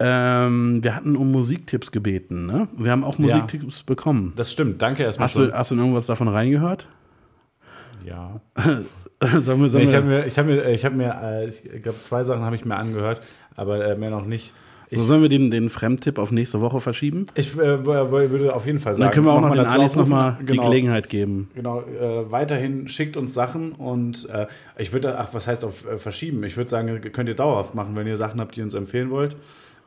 Ähm, wir hatten um Musiktipps gebeten, ne? Wir haben auch Musiktipps bekommen. Das stimmt, danke erstmal Hast du, hast du irgendwas davon reingehört? Ja. sollen wir, sollen Nee, ich habe mir, ich hab mir, ich hab mir äh, ich glaube, zwei Sachen habe ich mir angehört, aber äh, mehr noch nicht. so, sollen wir den, den Fremdtipp auf nächste Woche verschieben? Ich äh, würde auf jeden Fall sagen. Dann können wir auch noch den aufrufen. nochmal die Genau. Gelegenheit geben. Genau, äh, weiterhin schickt uns Sachen und äh, ich würde, ach, was heißt auf äh, verschieben? Ich würde sagen, könnt ihr dauerhaft machen, wenn ihr Sachen habt, die ihr uns empfehlen wollt.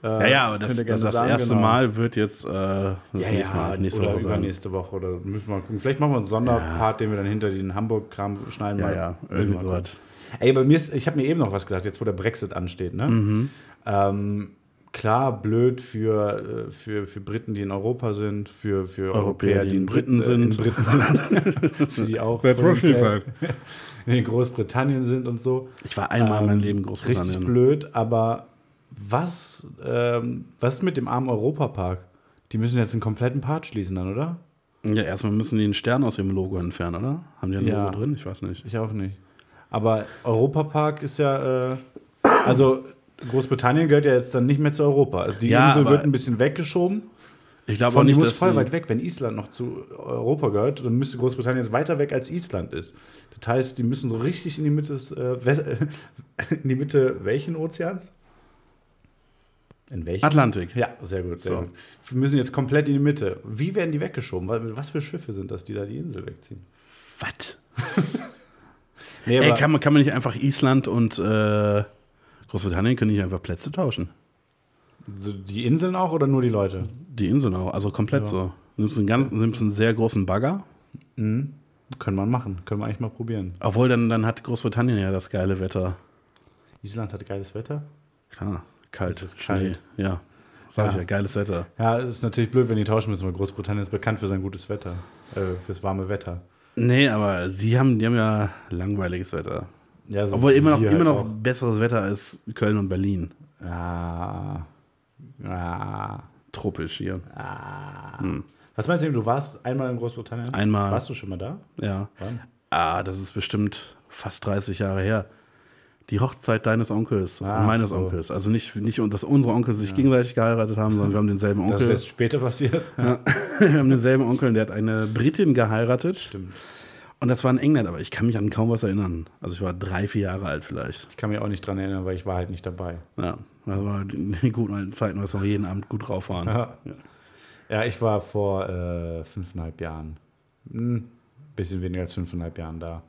Äh, Ja, ja, aber das, das, das sagen, erste genau. Mal wird jetzt äh, das Ja, nächste, ja, Mal, nächste oder Woche sein. Woche oder müssen wir mal gucken. Vielleicht machen wir einen Sonderpart, den wir dann hinter den Hamburg-Kram schneiden. Ja, mal. ja, irgendwie sowas. Ey, bei mir ist, ich habe mir eben noch was gedacht, jetzt wo der Brexit ansteht, ne? Mhm. Ähm, klar, blöd für, äh, für, für Briten, die in Europa sind, für, für Europäer, die in Briten sind. In Briten sind. für die auch in Großbritannien sind und so. Ich war einmal in meinem Leben in Richtig Großbritannien. blöd, aber was, ähm, was ist mit dem armen Europapark? Die müssen jetzt einen kompletten Part schließen dann, oder? Ja, erstmal müssen die einen Stern aus dem Logo entfernen, oder? Haben die ein Ja. Logo drin? Ich weiß nicht. Ich auch nicht. Aber Europapark ist ja, äh, also Großbritannien gehört ja jetzt dann nicht mehr zu Europa. Also die Ja, Insel wird ein bisschen weggeschoben. Ich glaube auch Von die nicht, muss voll weit weg. Wenn Island noch zu Europa gehört, dann müsste Großbritannien jetzt weiter weg als Island ist. Das heißt, die müssen so richtig in die Mitte des, äh, in die Mitte welchen Ozeans? In welchen? Atlantik. Ja, sehr gut. Sehr So. gut. Wir müssen jetzt komplett in die Mitte. Wie werden die weggeschoben? Was für Schiffe sind das, die da die Insel wegziehen? Was? Nee, Ey, kann man, kann man nicht einfach Island und äh, Großbritannien können nicht einfach Plätze tauschen? Die Inseln auch oder nur die Leute? Die Inseln auch, also komplett Ja. so. Du nimmst einen, ganz, nimmst einen sehr großen Bagger, Mhm. Können wir machen. Können wir eigentlich mal probieren. obwohl dann, dann hat Großbritannien ja das geile Wetter. Island hat geiles Wetter. Klar, kalt. Es ist Schnee. kalt. Ja, sag ich Ja. ja, geiles Wetter. Ja, es ist natürlich blöd, wenn die tauschen müssen, weil Großbritannien ist bekannt für sein gutes Wetter. Äh, fürs warme Wetter. Nee, aber die haben, die haben ja langweiliges Wetter. Ja, so Obwohl immer noch, hier immer halt noch besseres Wetter als Köln und Berlin. Ja. Ja. Tropisch hier. Ah. Was meinst du, du warst einmal in Großbritannien? Einmal. Warst du schon mal da? Ja. Wann? Ah, das ist bestimmt fast 30 Jahre her. Die Hochzeit deines Onkels Ah, und meines so. Onkels. Also nicht, nicht, dass unsere Onkel sich gegenseitig geheiratet haben, sondern wir haben denselben Das ist Onkel. jetzt später passiert. wir haben denselben Onkel, der hat eine Britin geheiratet. Stimmt. Und das war in England, aber ich kann mich an kaum was erinnern. Also ich war drei, vier Jahre alt vielleicht. Ich kann mich auch nicht dran erinnern, weil ich war halt nicht dabei. Ja, das war die guten alten Zeiten, wo wir noch jeden Abend gut drauf waren. Ja, ja ich war vor äh, fünfeinhalb Jahren. Ein bisschen weniger als fünfeinhalb Jahren da.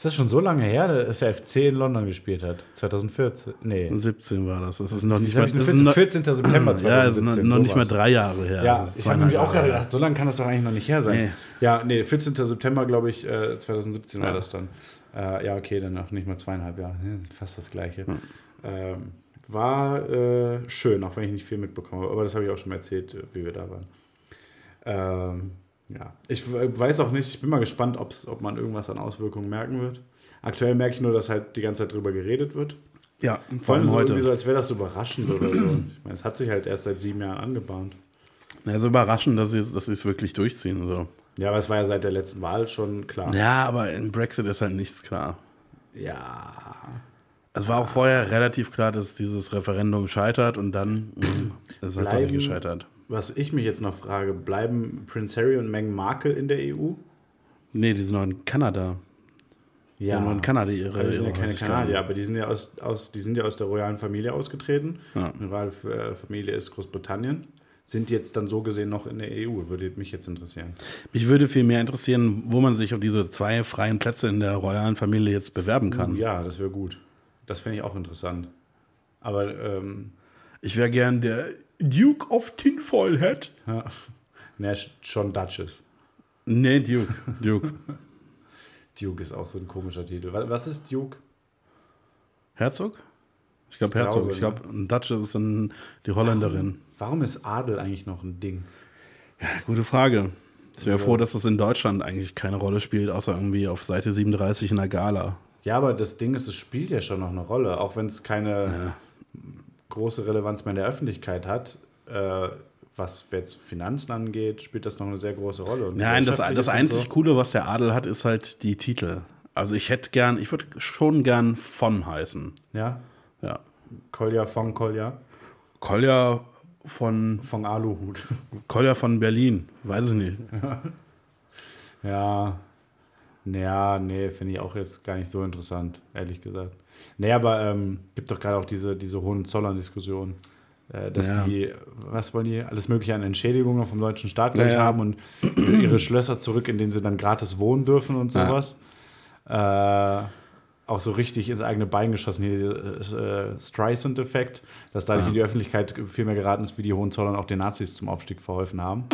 Ist das schon so lange her, dass der FC in London gespielt hat? 2014? Nee. 17 war das. Das ist noch nicht mal, sag ich, das 14, ist noch, 14. September 2017. ja, ist noch, noch nicht mal drei Jahre her. Ja, ich habe nämlich auch gerade gedacht, so lange kann das doch eigentlich noch nicht her sein. Nee. Ja, nee, 14. September, glaube ich, äh, 2017 war Ja. das dann. Äh, ja, okay, dann noch nicht mal zweieinhalb Jahre. Hm, Fast das Gleiche. Ähm, war äh, schön, auch wenn ich nicht viel mitbekomme. Aber das habe ich auch schon mal erzählt, äh, wie wir da waren. Ähm, ja, ich weiß auch nicht, ich bin mal gespannt, ob's, ob man irgendwas an Auswirkungen merken wird. Aktuell merke ich nur, dass halt die ganze Zeit drüber geredet wird. Ja, Vor allem so heute. irgendwie so, als wäre das so überraschend oder so. Ich meine, es hat sich halt erst seit sieben Jahren angebahnt. Ja, so überraschend, dass sie, dass es wirklich durchziehen. So. Ja, aber es war ja seit der letzten Wahl schon klar. Ja, aber im Brexit ist halt nichts klar. Ja. Es war auch vorher relativ klar, dass dieses Referendum scheitert und dann mh, ist es halt doch nicht Bleiben- gescheitert. Was ich mich jetzt noch frage, bleiben Prince Harry und Meghan Markle in der EU? Nee, die sind noch in Kanada. Haben noch in Kanada ihre. Die sind ja keine. Kanadier, aber die sind ja aus, aus, die sind ja aus der royalen Familie ausgetreten. Ja. Die royale äh, Familie ist Großbritannien. Sind jetzt dann so gesehen noch in der EU? Würde mich jetzt interessieren. Mich würde viel mehr interessieren, wo man sich auf diese zwei freien Plätze in der royalen Familie jetzt bewerben kann. Ja, das wäre gut. Das fände ich auch interessant. Aber ähm, Ich wäre gern der Duke of Tinfoil Hat. ja, ne, schon Duchess. Nee, Duke. Duke. Duke ist auch so ein komischer Titel. Wa- Was ist Duke? Herzog? Ich glaube Herzog. glaube, Ich glaube, ein Duchess ist dann die Holländerin. Warum ist Adel eigentlich noch ein Ding? Gute Frage. Ich wäre Ja. froh, dass es in Deutschland eigentlich keine Rolle spielt, außer irgendwie auf Seite 37 in der Gala. Ja, aber das Ding ist, es spielt ja schon noch eine Rolle, auch wenn es keine große Relevanz mehr in der Öffentlichkeit hat. Äh, was jetzt Finanzen angeht, spielt das noch eine sehr große Rolle. Und Nein, das, das einzig so. Coole, was der Adel hat, ist halt die Titel. Also ich hätte gern, ich würde schon gern von heißen. Ja, Ja. Kolja von Kolja, Kolja von von Aluhut. Kolja von Berlin, weiß ich nicht. Ja, naja, nee, finde ich auch jetzt gar nicht so interessant, ehrlich gesagt. Nee, aber ähm, gibt doch gerade auch diese, diese Hohenzollern-Diskussion, äh, dass Ja. die, was wollen die, alles mögliche an Entschädigungen vom deutschen Staat Ja, gleich ja. haben und ihre Schlösser zurück, in denen sie dann gratis wohnen dürfen und Ja. sowas. Äh, auch so richtig ins eigene Bein geschossen, hier äh, Streisand-Effekt, dass dadurch Ja. in die Öffentlichkeit viel mehr geraten ist, wie die Hohenzollern auch den Nazis zum Aufstieg verholfen haben.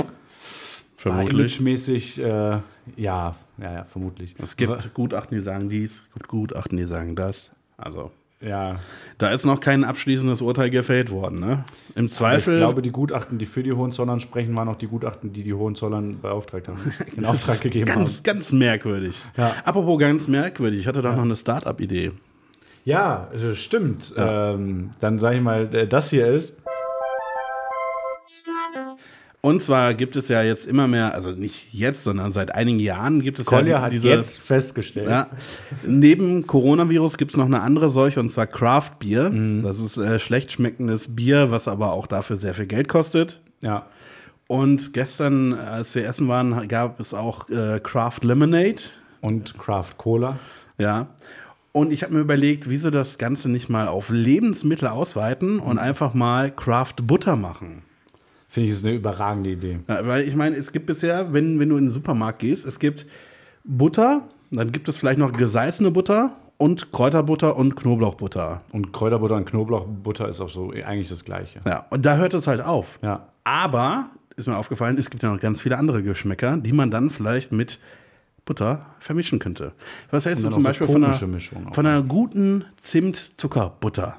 Vermutlich. imagemäßig, äh, ja, ja, ja, vermutlich. Es gibt Gutachten, die sagen dies, es gibt Gutachten, die sagen das. Also, Ja, da ist noch kein abschließendes Urteil gefällt worden. Ne? Im aber ich Zweifel. glaube, die Gutachten, die für die Hohenzollern sprechen, waren auch die Gutachten, die die Hohenzollern beauftragt haben, in Auftrag gegeben ganz, ganz merkwürdig. Ja. Apropos ganz merkwürdig, ich hatte doch noch eine Start-up-Idee. haben. Ja, äh, stimmt. Ähm, dann sage ich mal, äh, das hier ist. Und zwar gibt es ja jetzt immer mehr, also nicht jetzt, sondern seit einigen Jahren gibt es Kolja ja hat diese. jetzt festgestellt. Ja, neben Coronavirus gibt es noch eine andere Seuche und zwar Craft Beer. Mhm. Das ist äh, schlecht schmeckendes Bier, was aber auch dafür sehr viel Geld kostet. ja. Und gestern, als wir essen waren, gab es auch äh, Craft Lemonade. Und Craft Cola. Ja. Und ich habe mir überlegt, wieso das Ganze nicht mal auf Lebensmittel ausweiten und einfach mal Craft Butter machen. Finde ich, ist eine überragende Idee. Ja, weil ich meine, es gibt bisher, wenn, wenn du in den Supermarkt gehst, es gibt Butter, dann gibt es vielleicht noch gesalzene Butter und Kräuterbutter und Knoblauchbutter. Und Kräuterbutter und Knoblauchbutter ist auch so eigentlich das Gleiche. Ja, und da hört es halt auf. Ja. Aber ist mir aufgefallen, es gibt ja noch ganz viele andere Geschmäcker, die man dann vielleicht mit Butter vermischen könnte. Was hältst du zum auch so Beispiel von einer, von einer guten Zimt-Zuckerbutter?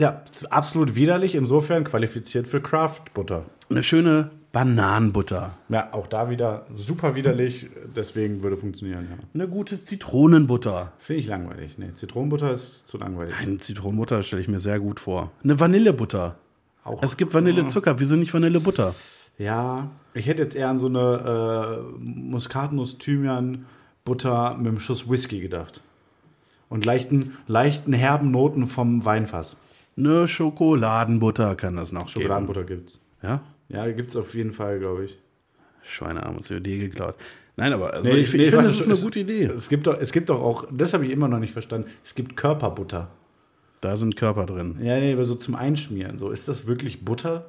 Ja, absolut widerlich, insofern qualifiziert für Craft-Butter. Eine schöne Bananenbutter. Ja, auch da wieder super widerlich, deswegen würde funktionieren. Ja. Eine gute Zitronenbutter. Finde ich langweilig. Nee, Zitronenbutter ist zu langweilig. Eine Zitronenbutter stelle ich mir sehr gut vor. Eine Vanillebutter. Auch, Es gibt Vanillezucker, wieso nicht Vanillebutter? ja, ich hätte jetzt eher an so eine äh, Muskatnuss, Thymian, Butter mit einem Schuss Whisky gedacht. Und leichten, leichten herben Noten vom Weinfass. Eine Schokoladenbutter kann das noch Schokoladenbutter gibt's. geben. Ja? Ja, gibt's auf jeden Fall, glaube ich. Schweine haben uns die Idee geklaut. Nein, aber also Nee, ich, nee, ich finde, warte, das ist eine es- gute Idee. Es gibt doch, es gibt doch auch, das habe ich immer noch nicht verstanden, es gibt Körperbutter. Da sind Körper drin. Ja, nee, aber so zum Einschmieren. So, ist das wirklich Butter?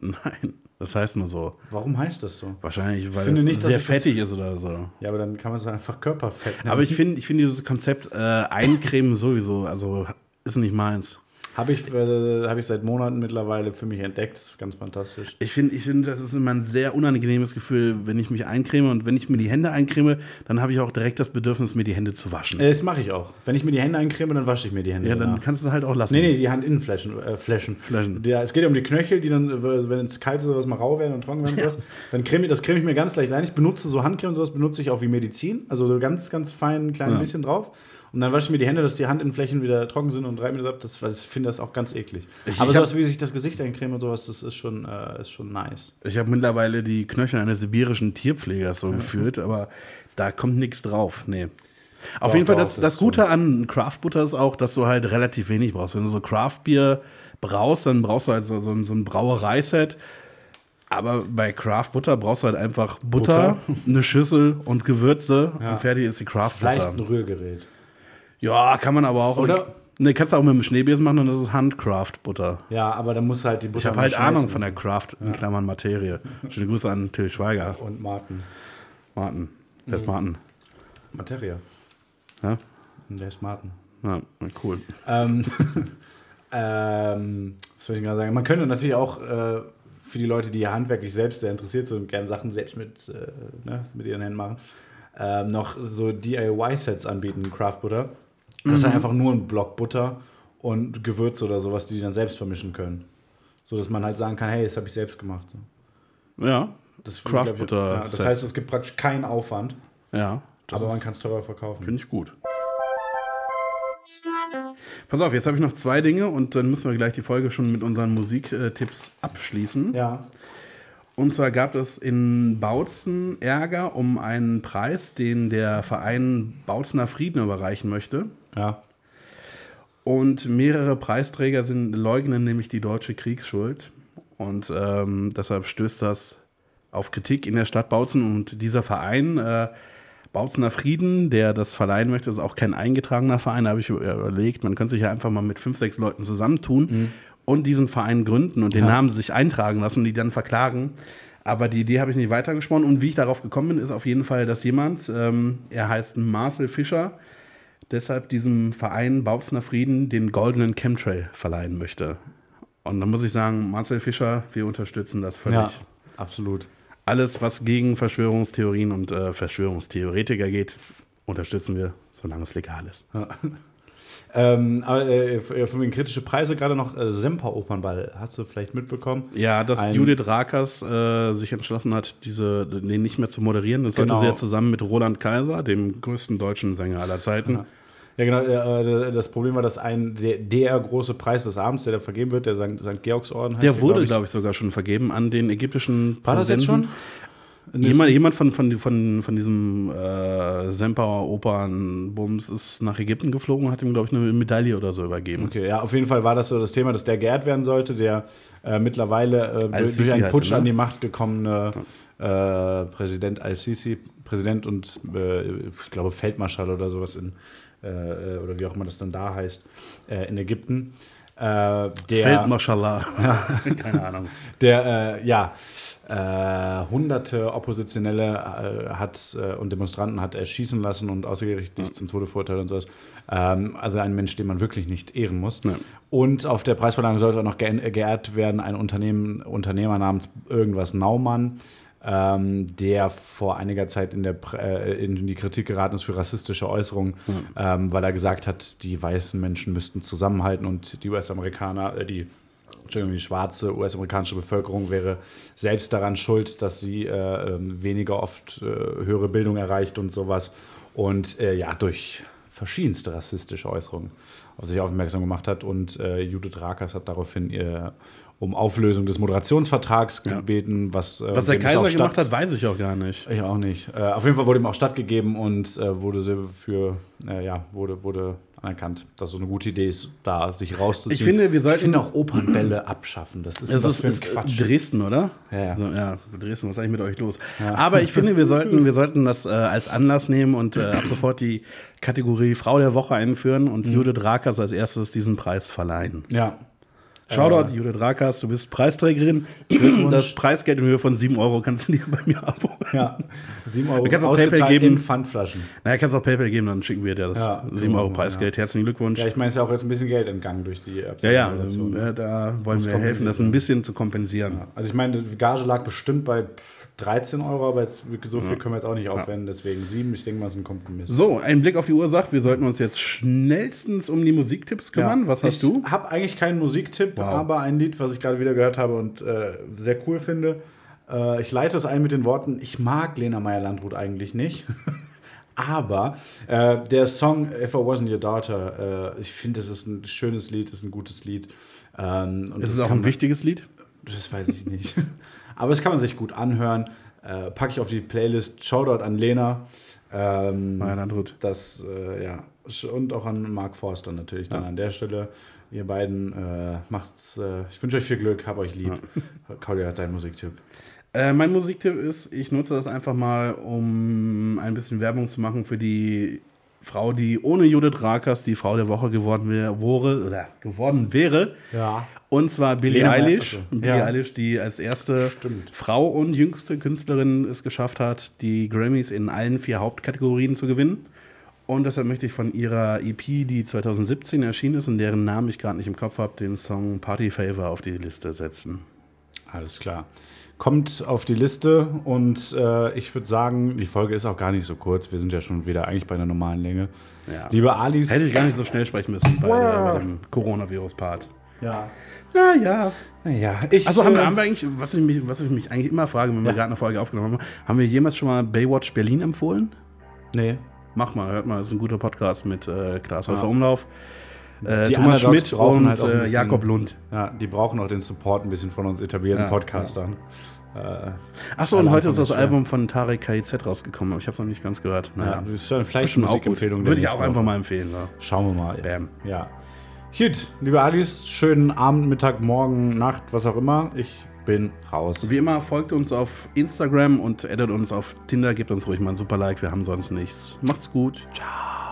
Nein, Das heißt nur so. Warum heißt das so? Wahrscheinlich, weil finde es nicht, dass sehr ich das- fettig ist oder so. Ja, aber dann kann man es einfach Körperfett nennen. Aber ich finde ich find dieses Konzept äh, Eincremen sowieso, also ist nicht meins. Habe ich, äh, hab ich seit Monaten mittlerweile für mich entdeckt. Das ist ganz fantastisch. Ich finde, ich find, das ist immer ein sehr unangenehmes Gefühl, wenn ich mich eincreme und wenn ich mir die Hände eincreme, dann habe ich auch direkt das Bedürfnis, mir die Hände zu waschen. Äh, Das mache ich auch. Wenn ich mir die Hände eincreme, dann wasche ich mir die Hände. ja, dann danach. kannst du es halt auch lassen. Nee, nee, die Handinnenflächen. Äh, Flächen. Flächen. Der, es geht ja um die Knöchel, die dann, äh, wenn es kalt ist oder was mal rau werden und trocken werden und sowas, dann creme ich, das creme ich mir ganz leicht ein. Ich benutze so Handcreme und sowas, benutze ich auch wie Medizin. Also so ganz, ganz fein, ein klein Ja. bisschen drauf. Und dann wasche ich mir die Hände, dass die Handinnenflächen wieder trocken sind und reibe mir das ab. Das, ich finde das auch ganz eklig. Ich- Aber ich sowas wie sich das Gesicht eincremen und sowas, das ist schon, äh, ist schon nice. Ich habe mittlerweile die Knöchel eines sibirischen Tierpflegers so gefühlt, aber da kommt nichts drauf. Nee. Auf Doch, jeden Fall, doch, das, das das ist so. Gute an Craft Butter ist auch, dass du halt relativ wenig brauchst. Wenn du so Craft Bier brauchst, dann brauchst du halt so, so, ein- Brauereiset. Aber bei Craft Butter brauchst du halt einfach Butter, eine Schüssel und Gewürze Ja. und fertig ist die Craft Vielleicht Butter. ein Rührgerät. Ja, kann man aber auch. Oder? Ne, kannst du auch mit dem Schneebesen machen und das ist Handcraft Butter. Ja, aber dann muss halt die Butter Ich habe halt Ahnung von der. Craft, in Klammern Materie. Schöne Grüße an Till Schweiger. Und Martin. Martin. Wer ist Martin? Materia. Ja? Der ist Martin. Ja, cool. Ähm, ähm, was soll ich gerade sagen? Man könnte natürlich auch äh, für die Leute, die handwerklich selbst sehr interessiert sind und gerne Sachen selbst mit, äh, ne, mit ihren Händen machen, ähm, noch so DIY-Sets anbieten, Craft Butter. Das ist einfach nur ein Block Butter und Gewürze oder sowas, die die dann selbst vermischen können. So dass man halt sagen kann, hey, das habe ich selbst gemacht. Ja, Das Craft Butter Ja, das heißt, es gibt praktisch keinen Aufwand, ja. Aber man kann es teurer verkaufen. finde ich gut. Pass auf, jetzt habe ich noch zwei Dinge und dann müssen wir gleich die Folge schon mit unseren Musiktipps abschließen. Ja. Und zwar gab es in Bautzen Ärger um einen Preis, den der Verein Bautzener Frieden überreichen möchte. Ja. Und mehrere Preisträger sind, leugnen nämlich die deutsche Kriegsschuld. Und ähm, deshalb stößt das auf Kritik in der Stadt Bautzen. Und dieser Verein, äh, Bautzener Frieden, der das verleihen möchte, ist auch kein eingetragener Verein. Da habe ich überlegt, man könnte sich ja einfach mal mit fünf, sechs Leuten zusammentun und diesen Verein gründen und den Ja. Namen sich eintragen lassen und die dann verklagen. Aber die Idee habe ich nicht weitergesponnen. Und wie ich darauf gekommen bin, ist auf jeden Fall, dass jemand, ähm, er heißt Marcel Fischer, deshalb diesem Verein Bautzener Frieden den goldenen Chemtrail verleihen möchte. Und dann muss ich sagen, Marcel Fischer, wir unterstützen das völlig. Ja, absolut. Alles, was gegen Verschwörungstheorien und äh, Verschwörungstheoretiker geht, unterstützen wir, solange es legal ist. Ähm, aber äh, von den kritische Preise gerade noch äh, Semper Opernball. Hast du vielleicht mitbekommen? Ja, dass Ein- Judith Rakers äh, sich entschlossen hat, diese, den nicht mehr zu moderieren. Das sollte Genau. sie ja zusammen mit Roland Kaiser, dem größten deutschen Sänger aller Zeiten. Ja, genau. Äh, das Problem war, dass ein der, der große Preis des Abends, der da vergeben wird, der St. Georgsorden heißt. Der wurde, glaube ich, sogar schon vergeben an den ägyptischen War das jetzt schon? Jemand, jemand von, von, von, von diesem äh, Semper Opernbums ist nach Ägypten geflogen und hat ihm, glaube ich, eine Medaille oder so übergeben. Okay, ja, auf jeden Fall war das so das Thema, dass der geehrt werden sollte, der äh, mittlerweile äh, durch, einen Putsch ne? an die Macht gekommene äh, Präsident Al-Sisi, Präsident und äh, ich glaube Feldmarschall oder sowas in, äh, äh, oder wie auch immer das dann da heißt, in Ägypten. Äh, der, Feldmarschallah. Keine Ahnung. der ja äh, hunderte Oppositionelle äh, hat äh, und Demonstranten hat erschießen lassen und außergerichtlich zum Tode verurteilt und sowas. Ähm, also ein Mensch, den man wirklich nicht ehren muss. Ja. Und auf der Preisverleihung sollte auch noch ge geehrt werden ein Unternehmen, Unternehmer namens irgendwas Naumann, ähm, der vor einiger Zeit in, der, äh, in die Kritik geraten ist für rassistische Äußerungen, ähm, weil er gesagt hat, die weißen Menschen müssten zusammenhalten und die US-Amerikaner, äh, die Entschuldigung, die schwarze US-amerikanische Bevölkerung wäre selbst daran schuld, dass sie äh, ähm, weniger oft äh, höhere Bildung erreicht und sowas. Und äh, ja, durch verschiedenste rassistische Äußerungen auf sich aufmerksam gemacht hat. Und äh, Judith Rakers hat daraufhin äh, um Auflösung des Moderationsvertrags Ja. gebeten, was, äh, Was der Kaiser gemacht hat, weiß ich auch gar nicht. ich auch nicht. Äh, auf jeden Fall wurde ihm auch stattgegeben und äh, wurde für, äh, ja, wurde, wurde anerkannt, dass so eine gute Idee ist, da sich rauszuziehen. Ich finde, wir sollten- Ich finde auch Opernbälle abschaffen. Das ist, was ist, ist Quatsch. Dresden, oder? Ja, ja. So, ja, Dresden, was ist eigentlich mit euch los? Aber ich finde, wir sollten, wir sollten das äh, als Anlass nehmen und äh, ab sofort die Kategorie Frau der Woche einführen Mhm. und Judith Rakers als erstes diesen Preis verleihen. Ja. Shoutout, Judith Rakas, du bist Preisträgerin. Das Preisgeld in Höhe von 7 Euro kannst du dir bei mir abholen. Ja, 7 Euro Du kannst auch PayPal geben. in Pfandflaschen. Naja, kannst auch PayPal geben, dann schicken wir dir das Ja, 7 so Euro Preisgeld. Herzlichen Glückwunsch. Ja, Ja, ich meine, es ist ja auch jetzt ein bisschen Geld entgangen durch die ja, ja, ähm, äh, da wollen wir helfen, das ein bisschen zu kompensieren. Also ich meine, die Gage lag bestimmt bei 13 Euro, aber jetzt, so viel können wir jetzt auch nicht aufwenden, deswegen 7, ich denke mal, ist ein Kompromiss. So, ein Blick auf die Uhr sagt, wir sollten uns jetzt schnellstens um die Musiktipps kümmern. Was hast ich du? Ich habe eigentlich keinen Musiktipp, Wow. aber ein Lied, was ich gerade wieder gehört habe und äh, sehr cool finde. Äh, ich leite es ein mit den Worten, ich mag Lena Meyer-Landrut eigentlich nicht. aber äh, der Song If I Wasn't Your Daughter, äh, ich finde, das ist ein schönes Lied, ist ein gutes Lied. Ähm, und Ist es auch ein wichtiges Lied? Das weiß ich nicht. Aber das kann man sich gut anhören. Äh, packe ich auf die Playlist. Shoutout an Lena. Ähm, Meyer Landrut. Das, äh, ja. Und auch an Mark Forster natürlich dann Ja. an der Stelle. Ihr beiden äh, macht's. Äh, ich wünsche euch viel Glück, hab euch lieb. Claudia hat deinen Musiktipp. Äh, mein Musiktipp ist, ich nutze das einfach mal, um ein bisschen Werbung zu machen für die Frau, die ohne Judith Rakers die Frau der Woche geworden wäre, oder geworden wäre. Ja. Und zwar Billie Lena Eilish. achso. Billie Ja. Eilish, die als erste Stimmt. Frau und jüngste Künstlerin es geschafft hat, die Grammys in allen vier Hauptkategorien zu gewinnen. Und deshalb möchte ich von ihrer EP, die 2017 erschienen ist und deren Namen ich gerade nicht im Kopf habe, den Song Party Favor auf die Liste setzen. Alles klar. Kommt auf die Liste und äh, ich würde sagen, die Folge ist auch gar nicht so kurz. Wir sind ja schon wieder eigentlich bei der normalen Länge. Ja. Liebe Alice. Hätte ich gar nicht so schnell sprechen müssen bei, der, bei dem Coronavirus-Part. Ja. Naja. Naja, ich. Also haben wir, äh, haben wir eigentlich, was ich, mich, was ich mich eigentlich immer frage, wenn wir Ja. gerade eine Folge aufgenommen haben, haben wir jemals schon mal Baywatch Berlin empfohlen? Nee. Mach mal, hört mal, das ist ein guter Podcast mit äh, Klaas Ja. Häufer Umlauf, äh, Thomas Schmidt brauchen und halt bisschen- Jakob Lund. Ja, die brauchen auch den Support ein bisschen von uns etablierten Ja, Podcastern. Äh, Achso, und heute ist das Album von Tarek KIZ rausgekommen, aber ich habe es noch nicht ganz gehört. ja. Naja, das ist ja vielleicht eine. Musikempfehlung. Würde ich auch einfach mal empfehlen. Ja. Schauen wir mal. Bam. Ja. Gut, liebe Alice, schönen Abend, Mittag, Morgen, Nacht, was auch immer. Ich bin raus. Wie immer, folgt uns auf Instagram und addet uns auf Tinder, gebt uns ruhig mal ein super Like, wir haben sonst nichts. Macht's gut. Ciao.